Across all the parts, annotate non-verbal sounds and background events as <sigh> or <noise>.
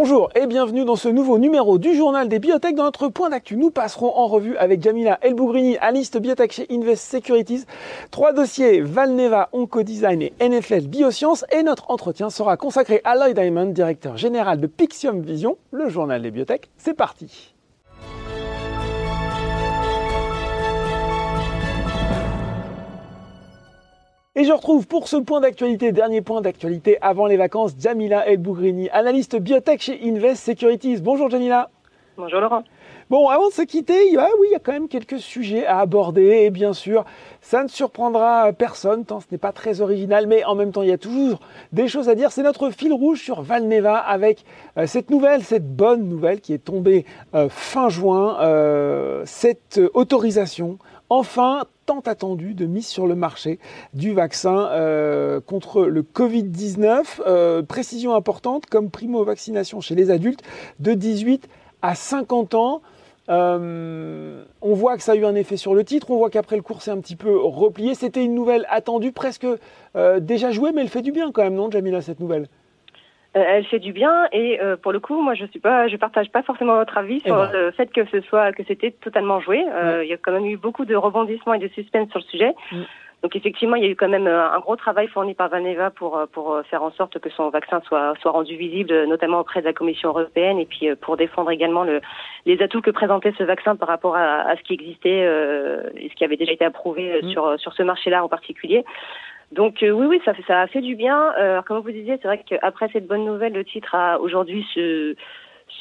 Bonjour et bienvenue dans ce nouveau numéro du journal des biotech. Dans notre point d'actu, nous passerons en revue avec Jamila Elbougrini, analyste biotech chez Invest Securities. Trois dossiers, Valneva, Oncodesign et NFL Biosciences. Et notre entretien sera consacré à Lloyd Diamond, directeur général de Pixium Vision, le journal des biotech. C'est parti. Et je retrouve pour ce point d'actualité, dernier point d'actualité avant les vacances, Jamila El Bougrini, analyste biotech chez Invest Securities. Bonjour Jamila. Bonjour Laurent. Bon, avant de se quitter, ah oui, il y a quand même quelques sujets à aborder et bien sûr, ça ne surprendra personne tant ce n'est pas très original, mais en même temps, il y a toujours des choses à dire. C'est notre fil rouge sur Valneva avec euh, cette nouvelle, cette bonne nouvelle qui est tombée euh, fin juin, euh, cette autorisation enfin tant attendu de mise sur le marché du vaccin euh, contre le Covid-19. Euh, précision importante, comme primo-vaccination chez les adultes de 18 à 50 ans. Euh, on voit que ça a eu un effet sur le titre, on voit qu'après le cours c'est un petit peu replié. C'était une nouvelle attendue, presque déjà jouée, mais elle fait du bien quand même, non, Jamila, cette nouvelle? Elle fait du bien et euh, pour le coup, moi je suis pas, je partage pas forcément votre avis sur eh ben. le fait que ce soit que c'était totalement joué. Euh, il y a quand même eu beaucoup de rebondissements et de suspense sur le sujet. Mm. Donc effectivement, il y a eu quand même un gros travail fourni par Vaneva pour pour faire en sorte que son vaccin soit soit rendu visible, notamment auprès de la Commission européenne, et puis pour défendre également le, les atouts que présentait ce vaccin par rapport à, à ce qui existait et ce qui avait déjà été approuvé mm. sur sur ce marché-là en particulier. Donc euh, oui, oui, ça, fait, ça a fait du bien. Euh, comme vous disiez, c'est vrai qu'après cette bonne nouvelle, le titre a aujourd'hui se,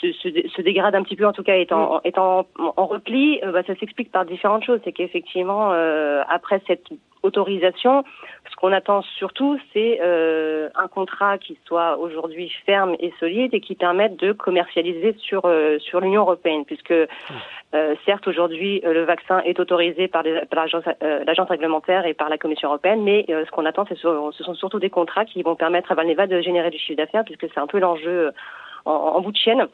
se, se, dégrade un petit peu, en tout cas étant, étant en, repli. Euh, bah, ça s'explique par différentes choses. C'est qu'effectivement, euh, après cette autorisation, ce qu'on attend surtout, c'est euh, un contrat qui soit aujourd'hui ferme et solide et qui permette de commercialiser sur euh, sur l'Union européenne, puisque euh, certes aujourd'hui le vaccin est autorisé par l'agence réglementaire et par la Commission européenne, mais ce qu'on attend, c'est ce sont surtout des contrats qui vont permettre à Valneva de générer du chiffre d'affaires, puisque c'est un peu l'enjeu en, en bout de chaîne.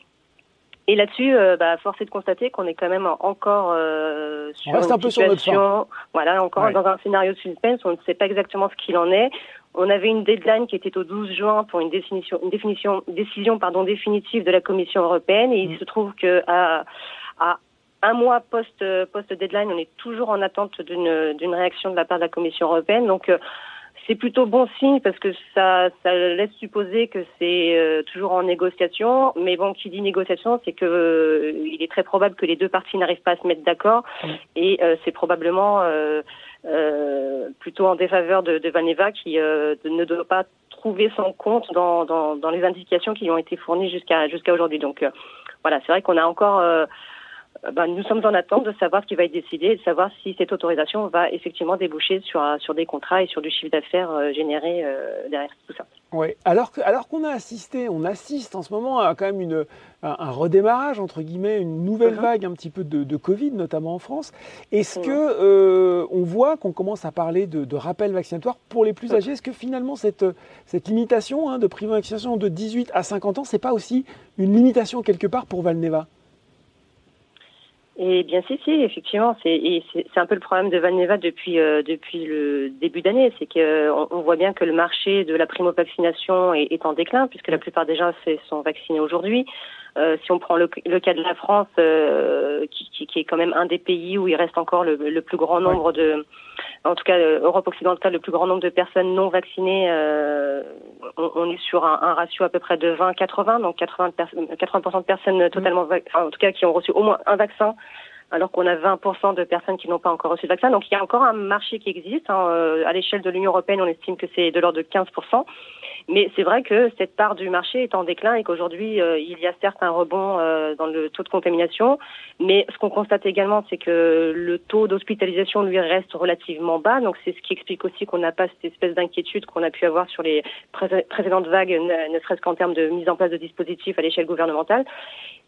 Et là-dessus, euh, bah, force est de constater qu'on est quand même encore euh, sur une un situation, voilà, encore dans un scénario de suspense. On ne sait pas exactement ce qu'il en est. On avait une deadline qui était au 12 juin pour une définition, une définition, décision pardon définitive de la Commission européenne. Et il mm. se trouve que à, à un mois post post deadline, on est toujours en attente d'une d'une réaction de la part de la Commission européenne. Donc euh, c'est plutôt bon signe parce que ça, ça laisse supposer que c'est euh, toujours en négociation. Mais bon, qui dit négociation, c'est que euh, il est très probable que les deux parties n'arrivent pas à se mettre d'accord, et euh, c'est probablement plutôt en défaveur de, de Vaneva qui ne doit pas trouver son compte dans, dans, dans, les indications qui ont été fournies jusqu'à jusqu'à aujourd'hui. Donc voilà, c'est vrai qu'on a encore euh, ben, nous sommes en attente de savoir ce qui va être décidé et de savoir si cette autorisation va effectivement déboucher sur, euh, sur des contrats et sur du chiffre d'affaires euh, généré derrière tout ça. Oui, alors, alors qu'on a assisté, on assiste en ce moment à quand même une, un, redémarrage, entre guillemets, une nouvelle uh-huh. vague un petit peu de, de Covid, notamment en France. Est-ce qu'on que on voit qu'on commence à parler de, de rappel vaccinatoire pour les plus uh-huh. âgés? Est-ce que finalement cette, cette limitation hein, de primo-vaccination de 18 à 50 ans, c'est pas aussi une limitation quelque part pour Valneva? Et bien si si effectivement c'est c'est un peu le problème de Valneva depuis euh, depuis le début d'année c'est que on, voit bien que le marché de la primo vaccination est, est en déclin puisque la plupart des gens sont vaccinés aujourd'hui. Euh, si on prend le, le, cas de la France euh, qui, qui, qui, est quand même un des pays où il reste encore le, le plus grand nombre de en tout cas Europe occidentale le plus grand nombre de personnes non vaccinées on, on, est sur un, un, ratio à peu près de 20-80 donc 80 80% de personnes totalement en tout cas qui ont reçu au moins un vaccin alors qu'on a 20% de personnes qui n'ont pas encore reçu le vaccin. Donc il y a encore un marché qui existe. Hein. Euh, à l'échelle de l'Union européenne, on estime que c'est de l'ordre de 15%. Mais c'est vrai que cette part du marché est en déclin et qu'aujourd'hui, euh, il y a certes un rebond euh, dans le taux de contamination. Mais ce qu'on constate également, c'est que le taux d'hospitalisation, lui, reste relativement bas. Donc c'est ce qui explique aussi qu'on n'a pas cette espèce d'inquiétude qu'on a pu avoir sur les précédentes vagues, ne serait-ce qu'en termes de mise en place de dispositifs à l'échelle gouvernementale.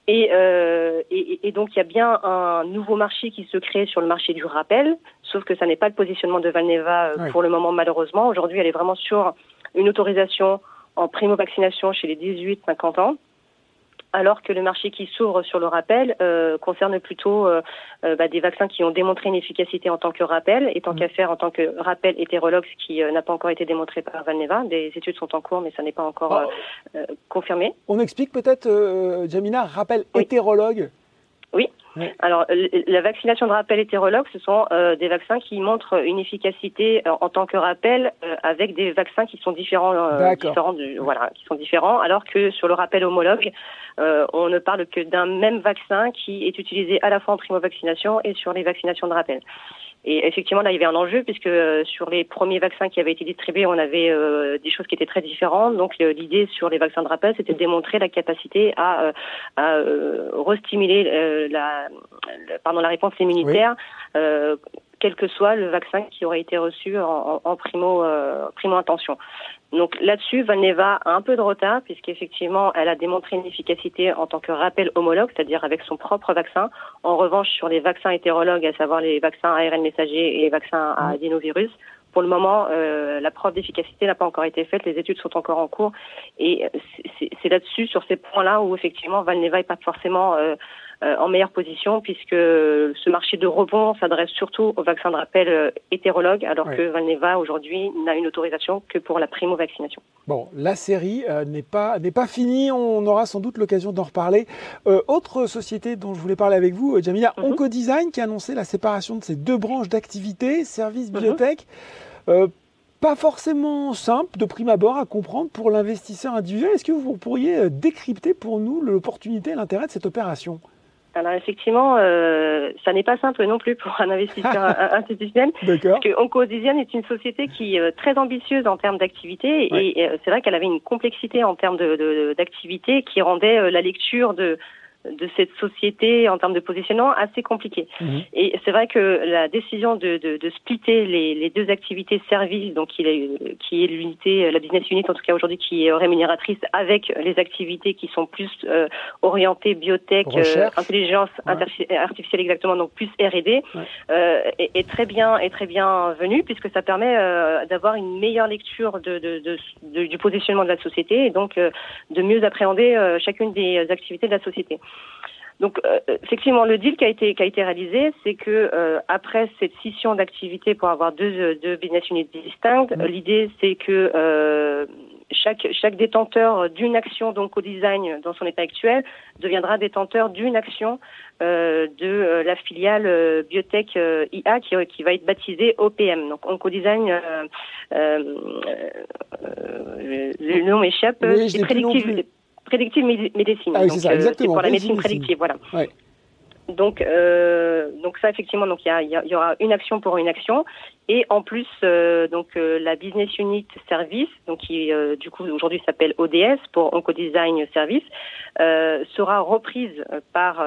Et, euh, et, et, donc il y a bien un nouveau marché qui se crée sur le marché du rappel, sauf que ça n'est pas le positionnement de Valneva euh, pour le moment malheureusement. Aujourd'hui, elle est vraiment sur une autorisation en primo-vaccination chez les 18-50 ans, alors que le marché qui s'ouvre sur le rappel euh, concerne plutôt euh, euh, bah, des vaccins qui ont démontré une efficacité en tant que rappel, et tant mmh. qu'à faire en tant que rappel hétérologue, ce qui n'a pas encore été démontré par Valneva. Des études sont en cours, mais ça n'est pas encore oh. confirmé. On explique peut-être, Jamina, rappel hétérologue? Oui. Alors, la vaccination de rappel hétérologue, ce sont euh, des vaccins qui montrent une efficacité euh, en tant que rappel euh, avec des vaccins qui sont différents, différents du, voilà, qui sont différents, alors que sur le rappel homologue, on ne parle que d'un même vaccin qui est utilisé à la fois en primo-vaccination et sur les vaccinations de rappel. Et effectivement, là, il y avait un enjeu puisque euh, sur les premiers vaccins qui avaient été distribués, on avait euh, des choses qui étaient très différentes. Donc, l'idée sur les vaccins de rappel, c'était de démontrer la capacité à, euh, à restimuler la, pardon, la réponse immunitaire. Quel que soit le vaccin qui aurait été reçu en, en primo, primo intention. Donc là-dessus, Valneva a un peu de retard puisqu'effectivement, elle a démontré une efficacité en tant que rappel homologue, c'est-à-dire avec son propre vaccin. En revanche, sur les vaccins hétérologues, à savoir les vaccins ARN messager et les vaccins à adénovirus, pour le moment, euh, la preuve d'efficacité n'a pas encore été faite, les études sont encore en cours, et c'est là-dessus, sur ces points-là, où effectivement Valneva n'est pas forcément euh, euh, en meilleure position puisque ce marché de rebond s'adresse surtout aux vaccins de rappel euh, hétérologues alors que Valneva aujourd'hui n'a une autorisation que pour la primo-vaccination. Bon, la série euh, n'est pas n'est pas finie, on aura sans doute l'occasion d'en reparler. autre société dont je voulais parler avec vous, Jamila, mm Oncodesign qui a annoncé la séparation de ses deux branches d'activité, services mhm. biotech. pas forcément simple de prime abord à comprendre pour l'investisseur individuel. Est-ce que vous pourriez décrypter pour nous l'opportunité et l'intérêt de cette opération? Alors effectivement, euh, ça n'est pas simple non plus pour un investisseur <laughs> institutionnel. Parce que est une société qui est euh, très ambitieuse en termes d'activité et, euh, c'est vrai qu'elle avait une complexité en termes d'activité de, qui rendait la lecture de de cette société en termes de positionnement assez compliqué. Mhm. Et c'est vrai que la décision de, de, de splitter les, les, deux activités services, donc qui est, qui est l'unité, la business unit en tout cas aujourd'hui qui est rémunératrice, avec les activités qui sont plus euh, orientées biotech, euh, intelligence artificielle exactement, donc plus R&D, euh, est, est, très bien est très bien venu puisque ça permet euh, d'avoir une meilleure lecture de, de, du positionnement de la société et donc de mieux appréhender chacune des activités de la société. Donc euh, effectivement, le deal qui a été qui a été réalisé, c'est que euh, après cette scission d'activité pour avoir deux, deux business units distinctes, mmh. l'idée c'est que euh, chaque chaque détenteur d'une action donc au design dans son état actuel deviendra détenteur d'une action de la filiale biotech IA qui, qui va être baptisée OPM. Donc Oncodesign, le nom. Oui, prédictive médecine. Ah c'est euh, pour la médecine prédictive, voilà. Donc, euh, donc ça effectivement, donc il y, a, il y, aura une action pour une action, et en plus euh, donc euh, la business unit service, donc qui du coup aujourd'hui s'appelle ODS pour Oncodesign Service, sera reprise par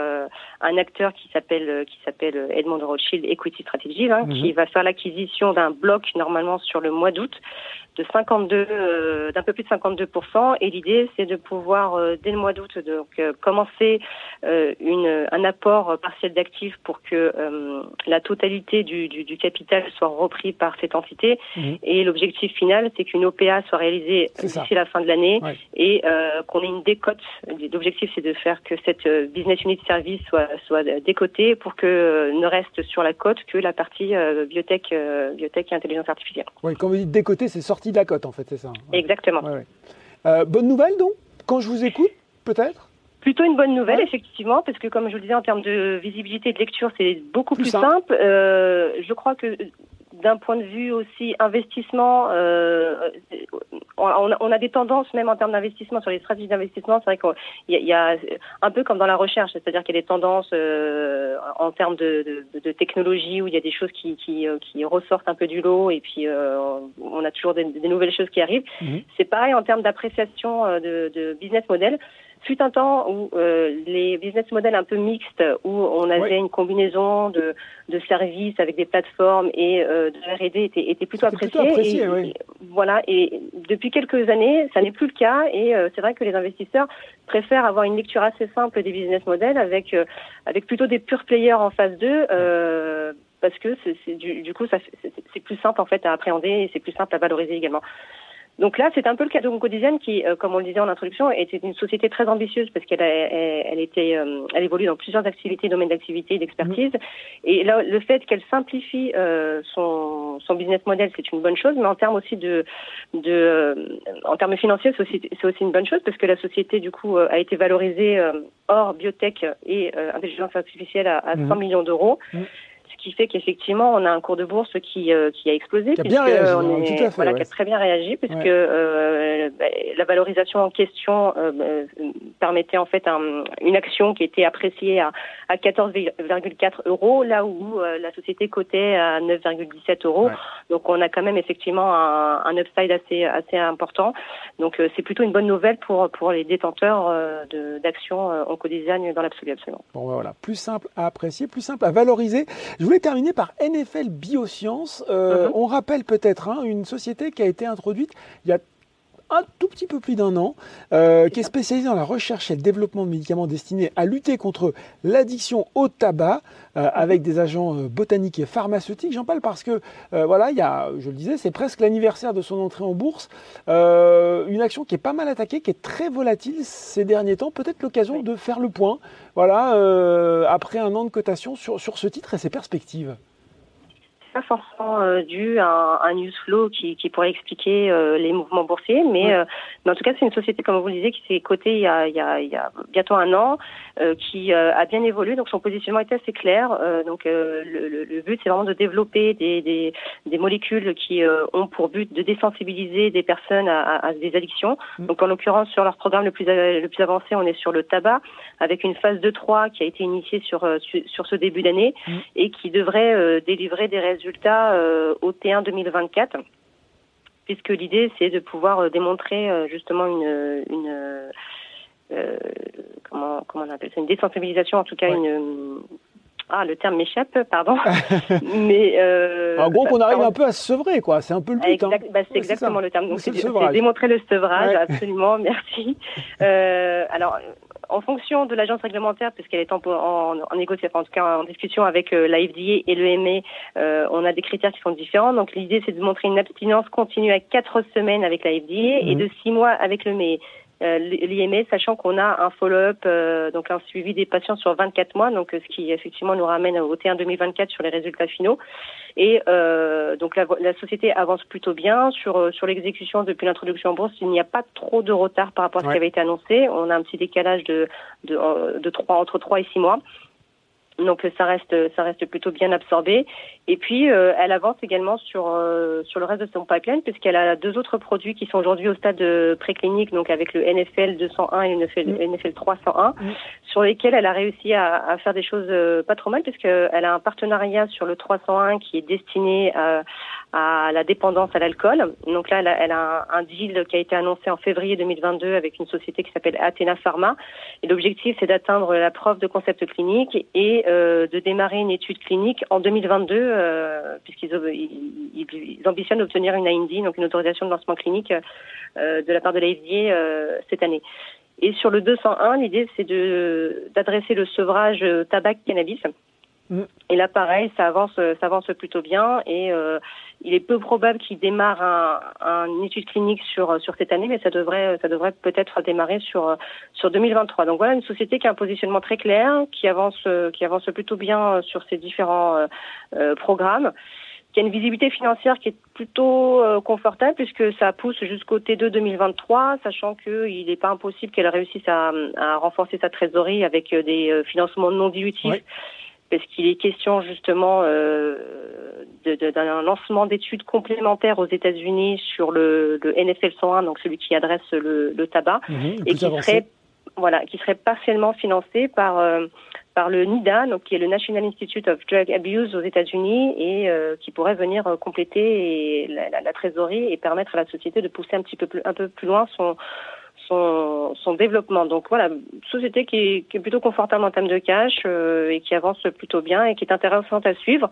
un acteur qui s'appelle qui s'appelle Edmond Rothschild Equity Strategy, hein, qui mhm. va faire l'acquisition d'un bloc normalement sur le mois d'août de 52 d'un peu plus de 52 et l'idée c'est de pouvoir dès le mois d'août donc commencer une un apport partiel d'actifs pour que la totalité du, du, du capital soit repris par cette entité. Mhm. Et l'objectif final, c'est qu'une OPA soit réalisée d'ici la fin de l'année et euh, qu'on ait une décote. L'objectif, c'est de faire que cette euh, business unit service soit, soit décotée pour que euh, ne reste sur la cote que la partie biotech, biotech et intelligence artificielle. Oui, quand vous dites décoter, c'est sorti de la cote, en fait, c'est ça. Exactement. bonne nouvelle, donc, quand je vous écoute, peut-être? Plutôt une bonne nouvelle, effectivement, parce que comme je vous le disais, en termes de visibilité et de lecture, c'est beaucoup plus, simple. je crois que d'un point de vue aussi investissement, euh, on, on, a des tendances même en termes d'investissement sur les stratégies d'investissement. C'est vrai qu'il y, a un peu comme dans la recherche, c'est-à-dire qu'il y a des tendances euh, en termes de, de, de, technologie où il y a des choses qui, qui, euh, qui ressortent un peu du lot et puis euh, on a toujours des, des, nouvelles choses qui arrivent. Mhm. C'est pareil en termes d'appréciation de, de business model fut un temps où euh, les business models un peu mixtes, où on avait une combinaison de, de, services avec des plateformes et euh, de R&D étaient, étaient plutôt appréciés. et, Voilà. Et depuis quelques années, ça n'est plus le cas. Et euh, c'est vrai que les investisseurs préfèrent avoir une lecture assez simple des business models avec avec plutôt des pure players en phase 2. parce que c'est, du, du, coup, ça, c'est, plus simple en fait à appréhender et c'est plus simple à valoriser également. Donc là, c'est un peu le cas de Design qui, euh, comme on le disait en introduction, était une société très ambitieuse parce qu'elle elle, était, euh, elle évolue dans plusieurs activités, domaines d'activité et d'expertise. Mmh. Et là, le fait qu'elle simplifie euh, son, son business model, c'est une bonne chose, mais en termes aussi de, de en termes financiers, c'est aussi, aussi, une bonne chose parce que la société du coup a été valorisée hors biotech et intelligence artificielle à, à 100 mmh. millions d'euros. Mmh qui fait qu'effectivement, on a un cours de bourse qui, euh, qui a explosé. Qui a bien réagi, on est, tout à fait, voilà, qui a très bien réagi, puisque euh, bah, la valorisation en question euh, bah, permettait en fait un, une action qui était appréciée à, à 14,4 euros, là où la société cotait à 9,17 euros. Donc, on a quand même effectivement un, un upside assez, assez important. Donc, c'est plutôt une bonne nouvelle pour, pour les détenteurs d'actions Oncodesign dans l'absolu, absolument. Bon, ben voilà, plus simple à apprécier, plus simple à valoriser. Je voulais terminer par NFL Biosciences. Euh, uh-huh. On rappelle peut-être hein, une société qui a été introduite il y a un tout petit peu plus d'un an, euh, qui est spécialisée dans la recherche et le développement de médicaments destinés à lutter contre l'addiction au tabac euh, avec des agents botaniques et pharmaceutiques. J'en parle parce que, voilà, il y a, je le disais, c'est presque l'anniversaire de son entrée en bourse. une action qui est pas mal attaquée, qui est très volatile ces derniers temps. Peut-être l'occasion de faire le point voilà, euh, après un an de cotation sur, sur ce titre et ses perspectives pas forcément euh, dû à un, news flow qui, qui pourrait expliquer euh, les mouvements boursiers, mais, euh, mais en tout cas c'est une société comme vous le disiez qui s'est cotée il y a, il y a, il y a bientôt un an, qui a bien évolué, donc son positionnement était assez clair. donc le, le, le, but c'est vraiment de développer des, des, des molécules qui ont pour but de désensibiliser des personnes à, à, des addictions. Mm. Donc en l'occurrence sur leur programme le plus le plus avancé, on est sur le tabac avec une phase 2-3 qui a été initiée sur sur, ce début d'année mm. et qui devrait délivrer des résultats résultats euh, au T1 2024 puisque l'idée c'est de pouvoir euh, démontrer euh, justement une, une comment comment on appelle ça une désensibilisation en tout cas une ah le terme m'échappe pardon. <laughs> <laughs> Mais en gros qu'on arrive un peu à se sevrer quoi. C'est un peu le but hein. bah, c'est exactement le terme. Donc c'est démontrer le sevrage absolument <laughs> merci. Alors en fonction de l'agence réglementaire, puisqu'elle est en, en, en négociation, en tout cas en discussion avec euh, et l'EMA, euh, on a des critères qui sont différents. Donc l'idée, c'est de montrer une abstinence continue à quatre semaines avec l'AFDA et mhm. de six mois avec l'EMA. Euh, l'IME, sachant qu'on a un follow-up, euh, donc un suivi des patients sur 24 mois, donc ce qui effectivement nous ramène au T1 2024 sur les résultats finaux. Et euh, donc la, la, société avance plutôt bien sur sur l'exécution depuis l'introduction en bourse. Il n'y a pas trop de retard par rapport à ce qui avait été annoncé. On a un petit décalage de de, de 3 entre 3 et 6 mois. Donc ça reste ça reste plutôt bien absorbé. Et puis euh, elle avance également sur euh, sur le reste de son pipeline puisqu'elle a deux autres produits qui sont aujourd'hui au stade préclinique, donc avec le NFL 201 et le NFL, 301, mm. mm. sur lesquels elle a réussi à, à faire des choses euh, pas trop mal puisqu'elle a un partenariat sur le 301 qui est destiné à, à la dépendance à l'alcool. Donc là, elle a, elle a un, deal qui a été annoncé en février 2022 avec une société qui s'appelle Athena Pharma. Et l'objectif, c'est d'atteindre la preuve de concept clinique et euh, de démarrer une étude clinique en 2022, euh, puisqu'ils ils, ambitionnent d'obtenir une IND, donc une autorisation de lancement clinique euh, de la part de l'AFDA euh, cette année. Et sur le 201, l'idée, c'est d'adresser le sevrage tabac-cannabis. Et là, pareil, ça avance, ça avance plutôt bien. Et euh, il est peu probable qu'il démarre un, un, étude clinique sur sur cette année, mais ça devrait ça devrait peut-être démarrer sur sur 2023. Donc voilà une société qui a un positionnement très clair, qui avance qui avance plutôt bien sur ses différents euh, euh programmes qui a une visibilité financière qui est plutôt euh, confortable puisque ça pousse jusqu'au T2 2023, sachant qu'il n'est pas impossible qu'elle réussisse à, à, renforcer sa trésorerie avec euh, des financements non dilutifs parce qu'il est question justement euh, d'un lancement d'études complémentaires aux États-Unis sur le, le, NFL 101, donc celui qui adresse le, le tabac, mhm, et qui serait voilà, qui serait partiellement financé par euh, par le NIDA, donc qui est le National Institute of Drug Abuse aux États-Unis, et euh, qui pourrait venir compléter la, la, la, trésorerie et permettre à la société de pousser un petit peu plus un peu plus loin son son, son développement. Donc voilà, société qui est, qui est plutôt confortable en termes de cash euh, et qui avance plutôt bien et qui est intéressante à suivre.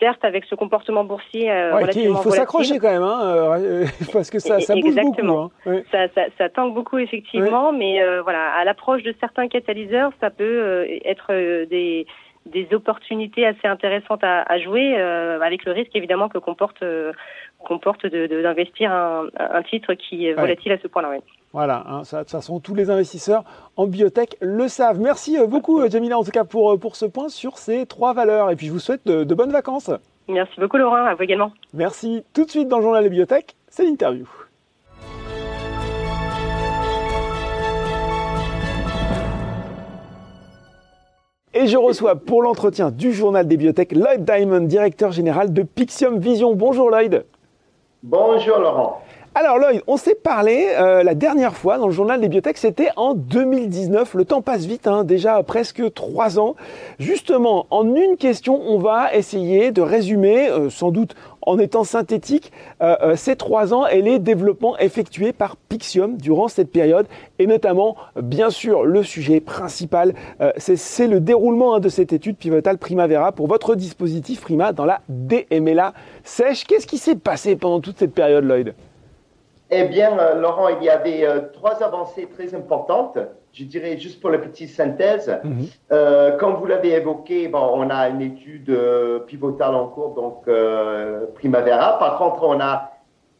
Certes avec ce comportement boursier euh, ouais, il faut s'accrocher quand même hein, euh, <laughs> parce que ça, ça bouge beaucoup hein. ça, ça, ça, tangue beaucoup effectivement mais euh, voilà à l'approche de certains catalyseurs ça peut euh, être des des opportunités assez intéressantes à, à jouer, avec le risque évidemment que comporte comporte d'investir de, un, un, titre qui est volatile à ce point-là. Voilà, hein, ça, de toute façon, tous les investisseurs en biotech le savent. Merci beaucoup, Jamila, en tout cas, pour, pour ce point sur ces trois valeurs. Et puis, je vous souhaite de, de bonnes vacances. Merci beaucoup, Laurent. À vous également. Merci. Tout de suite dans le journal des biotech, c'est l'interview. Et je reçois pour l'entretien du journal des biotech Lloyd Diamond, directeur général de Pixium Vision. Bonjour Lloyd. Bonjour Laurent. Alors Lloyd, on s'est parlé euh, la dernière fois dans le journal des biotech, c'était en 2019. Le temps passe vite, hein, déjà presque trois ans. Justement, en une question, on va essayer de résumer, euh, sans doute en étant synthétique, euh, ces trois ans et les développements effectués par Pixium durant cette période. Et notamment, bien sûr, le sujet principal, c'est le déroulement hein, de cette étude pivotale Primavera pour votre dispositif Prima dans la DMLA sèche. Qu'est-ce qui s'est passé pendant toute cette période, Lloyd? Eh bien, euh, Laurent, il y avait euh, trois avancées très importantes. Je dirais juste pour la petite synthèse. Mhm. Euh, comme vous l'avez évoqué, bon, on a une étude pivotale en cours, donc Primavera. Par contre, on a,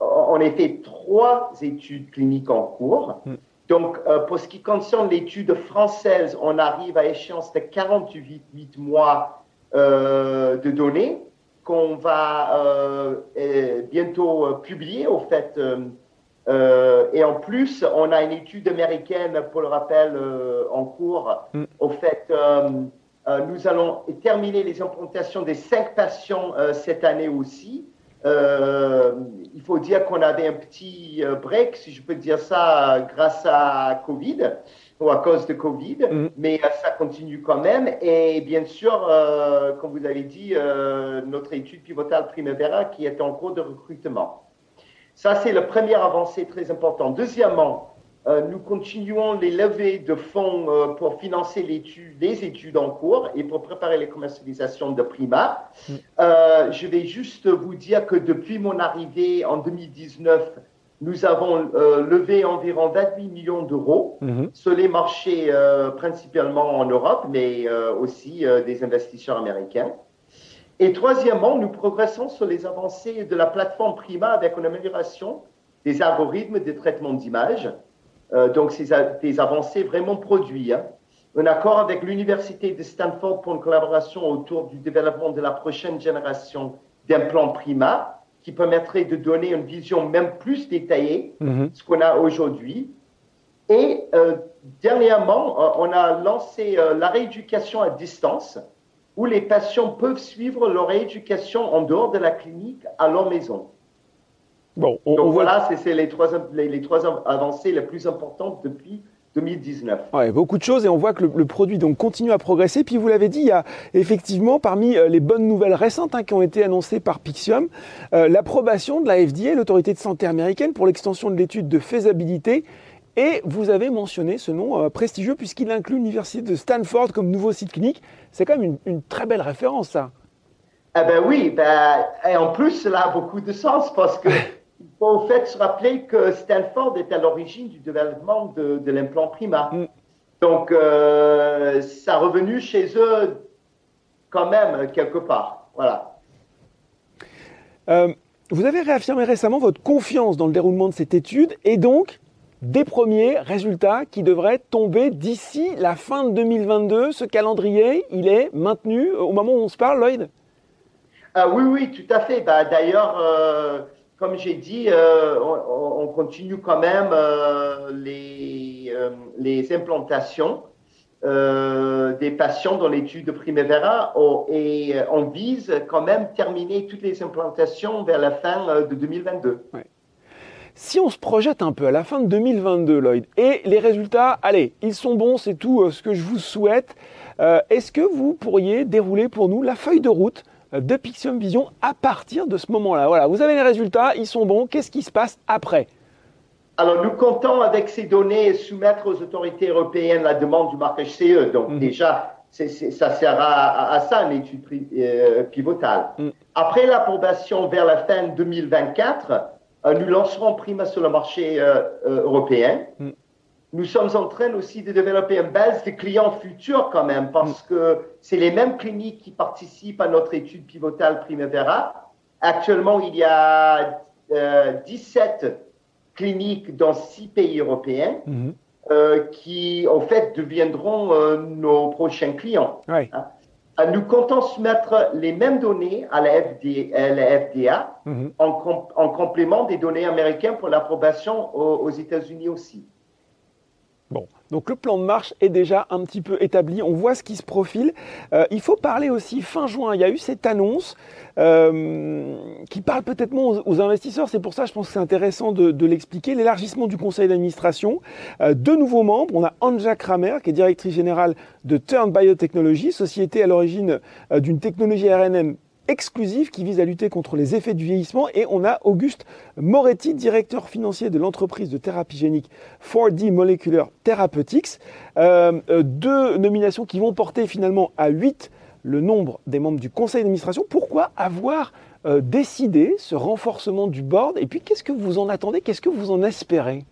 a fait trois études cliniques en cours. Mhm. Donc, pour ce qui concerne l'étude française, on arrive à échéance de 48 mois de données qu'on va bientôt publier, au fait euh, et en plus, on a une étude américaine, pour le rappel, euh, en cours. Mm. Au fait, euh, nous allons terminer les implantations des cinq patients cette année aussi. il faut dire qu'on avait un petit break, si je peux dire ça, grâce à Covid ou à cause de Covid, mm. mais ça continue quand même. Et bien sûr, comme vous avez dit, notre étude pivotale Primavera qui est en cours de recrutement. Ça, c'est la première avancée très importante. Deuxièmement, euh, nous continuons les levées de fonds euh, pour financer les études en cours et pour préparer les commercialisations de Prima. Mm. Euh, je vais juste vous dire que depuis mon arrivée en 2019, nous avons levé environ 28 millions d'euros mm-hmm. sur les marchés principalement en Europe, mais aussi des investisseurs américains. Et troisièmement, nous progressons sur les avancées de la plateforme Prima avec une amélioration des algorithmes de traitement d'image. Euh, donc, c'est des avancées vraiment produites. Hein. Un accord avec l'Université de Stanford pour une collaboration autour du développement de la prochaine génération d'implants Prima qui permettrait de donner une vision même plus détaillée de ce qu'on a aujourd'hui. Et euh, dernièrement, euh, on a lancé la rééducation à distance où les patients peuvent suivre leur éducation en dehors de la clinique à leur maison. Bon, on, Donc voilà, c'est les trois, les, trois avancées les plus importantes depuis 2019. Ouais, beaucoup de choses et on voit que le, produit donc continue à progresser. Puis vous l'avez dit, il y a effectivement parmi euh, les bonnes nouvelles récentes hein, qui ont été annoncées par Pixium, euh, l'approbation de la FDA, l'autorité de santé américaine, pour l'extension de l'étude de faisabilité et vous avez mentionné ce nom euh, prestigieux puisqu'il inclut l'université de Stanford comme nouveau site clinique. C'est quand même une, très belle référence, ça. Eh ben oui, ben, et en plus, cela a beaucoup de sens parce que <laughs> il faut au fait se rappeler que Stanford est à l'origine du développement de, l'implant Prima. Mm. Donc, euh, ça a revenu chez eux quand même quelque part. Voilà. Euh, vous avez réaffirmé récemment votre confiance dans le déroulement de cette étude et donc des premiers résultats qui devraient tomber d'ici la fin de 2022. Ce calendrier, il est maintenu au moment où on se parle, Lloyd? Ah, Oui, oui, tout à fait. Bah, D'ailleurs, euh, comme j'ai dit, euh, on, continue quand même euh, les, les, implantations des patients dans l'étude de Primavera et on vise quand même terminer toutes les implantations vers la fin de 2022. Si on se projette un peu à la fin de 2022, Lloyd, et les résultats, allez, ils sont bons, c'est tout euh, ce que je vous souhaite. Euh, est-ce que vous pourriez dérouler pour nous la feuille de route euh, de Pixium Vision à partir de ce moment-là? Voilà, vous avez les résultats, ils sont bons. Qu'est-ce qui se passe après? Alors, nous comptons avec ces données soumettre aux autorités européennes la demande du marquage CE. Donc, mhm. déjà, ça sert à, ça, une étude pivotale. Mhm. Après l'approbation vers la fin 2024, euh, nous lancerons Prima sur le marché euh, euh, européen. Mm. nous sommes en train aussi de développer une base de clients futurs quand même, parce que c'est les mêmes cliniques qui participent à notre étude pivotale Primavera. Actuellement, il y a 17 euh, cliniques dans six pays européens. Mhm. Euh, qui, en fait, deviendront euh, nos prochains clients. Hein. Euh, nous comptons soumettre les mêmes données à la, FDA mhm. en, complément des données américaines pour l'approbation aux États-Unis aussi. Bon, donc le plan de marche est déjà un petit peu établi, on voit ce qui se profile. Euh, il faut parler aussi, fin juin, il y a eu cette annonce euh, qui parle peut-être moins aux, investisseurs, c'est pour ça je pense que c'est intéressant de, l'expliquer, l'élargissement du conseil d'administration. Euh, deux nouveaux membres, on a Anja Kramer qui est directrice générale de Turn Biotechnology, société à l'origine d'une technologie RNM qui vise à lutter contre les effets du vieillissement. Et on a Auguste Moretti, directeur financier de l'entreprise de thérapie génique 4D Molecular Therapeutics. Euh, euh, deux nominations qui vont porter finalement à 8 le nombre des membres du conseil d'administration. Pourquoi avoir euh, décidé ce renforcement du board? Et puis, qu'est-ce que vous en attendez? Qu'est-ce que vous en espérez?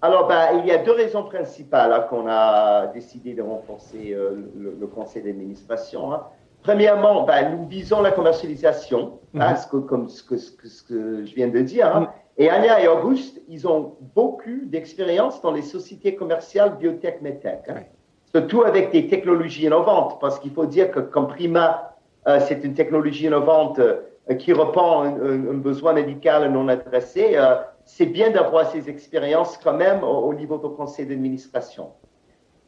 Alors, ben, il y a deux raisons principales hein, qu'on a décidé de renforcer le, conseil d'administration. Hein. Premièrement, ben, nous visons la commercialisation, hein, mhm. ce que, comme ce que, ce, que, je viens de dire. Hein. Mhm. Et Anya et Auguste, ils ont beaucoup d'expérience dans les sociétés commerciales biotech medtech, hein. surtout avec des technologies innovantes, parce qu'il faut dire que comme Prima, euh, c'est une technologie innovante euh, qui répond un, un, besoin médical non adressé. Euh, c'est bien d'avoir ces expériences quand même au, au niveau du conseil d'administration.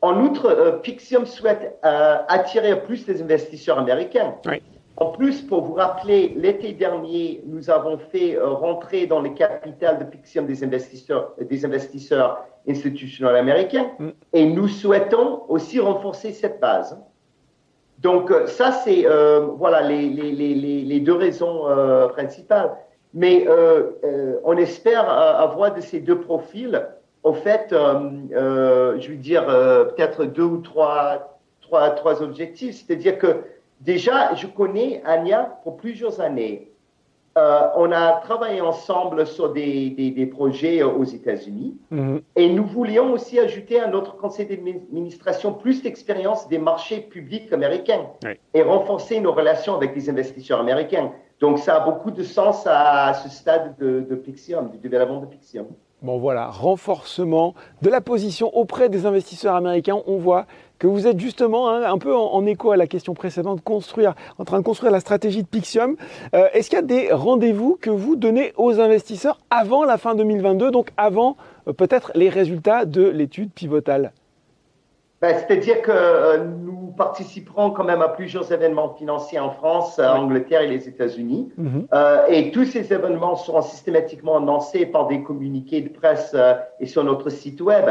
En outre, euh, Pixium souhaite euh, attirer plus des investisseurs américains. En plus, pour vous rappeler, l'été dernier, nous avons fait euh, rentrer dans les capitales de Pixium des investisseurs, des investisseurs institutionnels américains mm. et nous souhaitons aussi renforcer cette base. Donc, ça, c'est voilà les, les, les, les, deux raisons principales. Mais on espère avoir de ces deux profils au fait, euh, euh, je veux dire, euh, peut-être deux ou trois, trois, trois objectifs. C'est-à-dire que déjà, je connais Anya pour plusieurs années. on a travaillé ensemble sur des, des, projets aux États-Unis mhm. et nous voulions aussi ajouter à notre conseil d'administration plus d'expérience des marchés publics américains et renforcer nos relations avec les investisseurs américains. Donc, ça a beaucoup de sens à, ce stade de, de Pixium, du développement de Pixium. Bon voilà, renforcement de la position auprès des investisseurs américains. On voit que vous êtes justement hein, un peu en, écho à la question précédente, construire, en train de construire la stratégie de Pixium. Euh, est-ce qu'il y a des rendez-vous que vous donnez aux investisseurs avant la fin 2022, donc avant euh, peut-être les résultats de l'étude pivotale? Ben, C'est-à-dire que euh, nous participerons quand même à plusieurs événements financiers en France, en Angleterre et les États-Unis. Mhm. euh, et tous ces événements seront systématiquement annoncés par des communiqués de presse euh, et sur notre site web.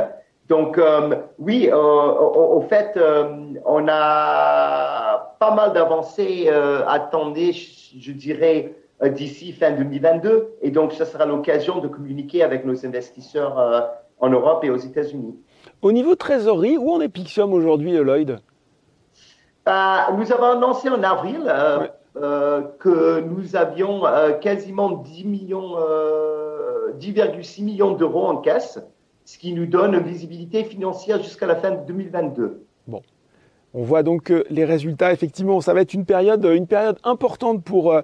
Donc euh, oui, au, fait, on a pas mal d'avancées attendues, je dirais, d'ici fin 2022. Et donc, ce sera l'occasion de communiquer avec nos investisseurs en Europe et aux États-Unis. Au niveau trésorerie, où en est Pixium aujourd'hui, Lloyd? Bah, Nous avons annoncé en avril euh, euh, que nous avions euh, quasiment 10 millions, 10,6 millions d'euros en caisse, ce qui nous donne une visibilité financière jusqu'à la fin de 2022. Bon. On voit donc les résultats, effectivement, ça va être une période, une période importante pour,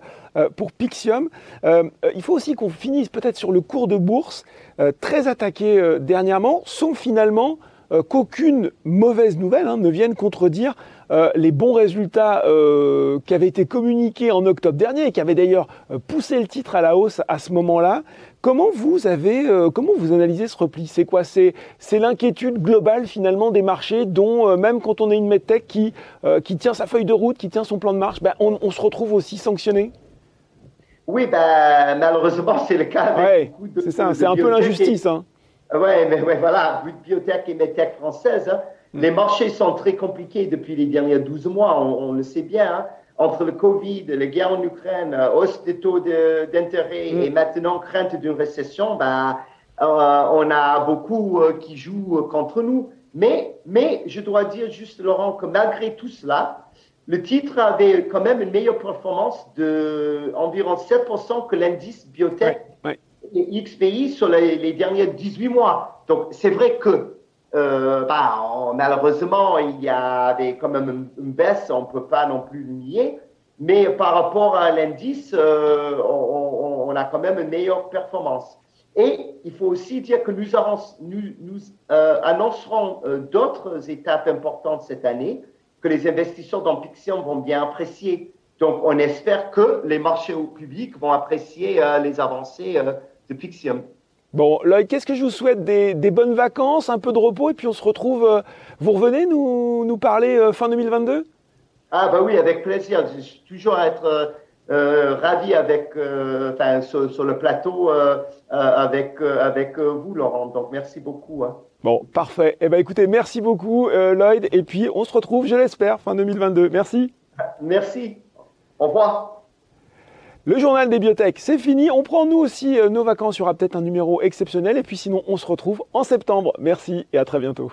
pour Pixium. il faut aussi qu'on finisse peut-être sur le cours de bourse. Très attaqué dernièrement, sans finalement qu'aucune mauvaise nouvelle hein, ne vienne contredire les bons résultats qui avaient été communiqués en octobre dernier et qui avaient d'ailleurs poussé le titre à la hausse à ce moment-là. Comment vous avez, comment vous analysez ce repli? C'est quoi? C'est l'inquiétude globale finalement des marchés, dont même quand on est une medtech qui qui tient sa feuille de route, qui tient son plan de marche, ben, on, on se retrouve aussi sanctionné? Oui, ben, malheureusement, <laughs> c'est le cas. c'est ça, c'est un peu l'injustice. Hein. Oui, mais ouais, voilà, biotech et medtech françaises, hein. mm. les marchés sont très compliqués depuis les derniers 12 mois, on, le sait bien. Hein. Entre le Covid, la guerre en Ukraine, euh, hausse des taux d'intérêt mm. et maintenant crainte d'une récession, ben, euh, on a beaucoup euh, qui jouent contre nous. Mais, mais je dois dire juste, Laurent, que malgré tout cela, le titre avait quand même une meilleure performance de environ 7% que l'indice biotech X pays sur les, derniers 18 mois. Donc, c'est vrai que euh, bah, malheureusement, il y a quand même une, baisse, on ne peut pas non plus le nier. Mais par rapport à l'indice, euh, on, a quand même une meilleure performance. Et il faut aussi dire que nous, euh, annoncerons d'autres étapes importantes cette année, que les investisseurs dans Pixium vont bien apprécier. Donc, on espère que les marchés au public vont apprécier les avancées de Pixium. Bon, Lloyd, qu'est-ce que je vous souhaite des, bonnes vacances, un peu de repos, et puis on se retrouve. Euh, vous revenez nous, nous parler euh, fin 2022 Ah, bah oui, avec plaisir. Je suis toujours être euh, ravi avec, enfin, sur, le plateau avec, avec vous, Laurent. Donc, merci beaucoup. Hein. Bon, parfait. Eh bien, écoutez, merci beaucoup, Lloyd, et puis on se retrouve, je l'espère, fin 2022. Merci. Merci. Au revoir. Le journal des biotech, c'est fini. On prend nous aussi euh, nos vacances. Il y aura peut-être un numéro exceptionnel. Et puis sinon, on se retrouve en septembre. Merci et à très bientôt.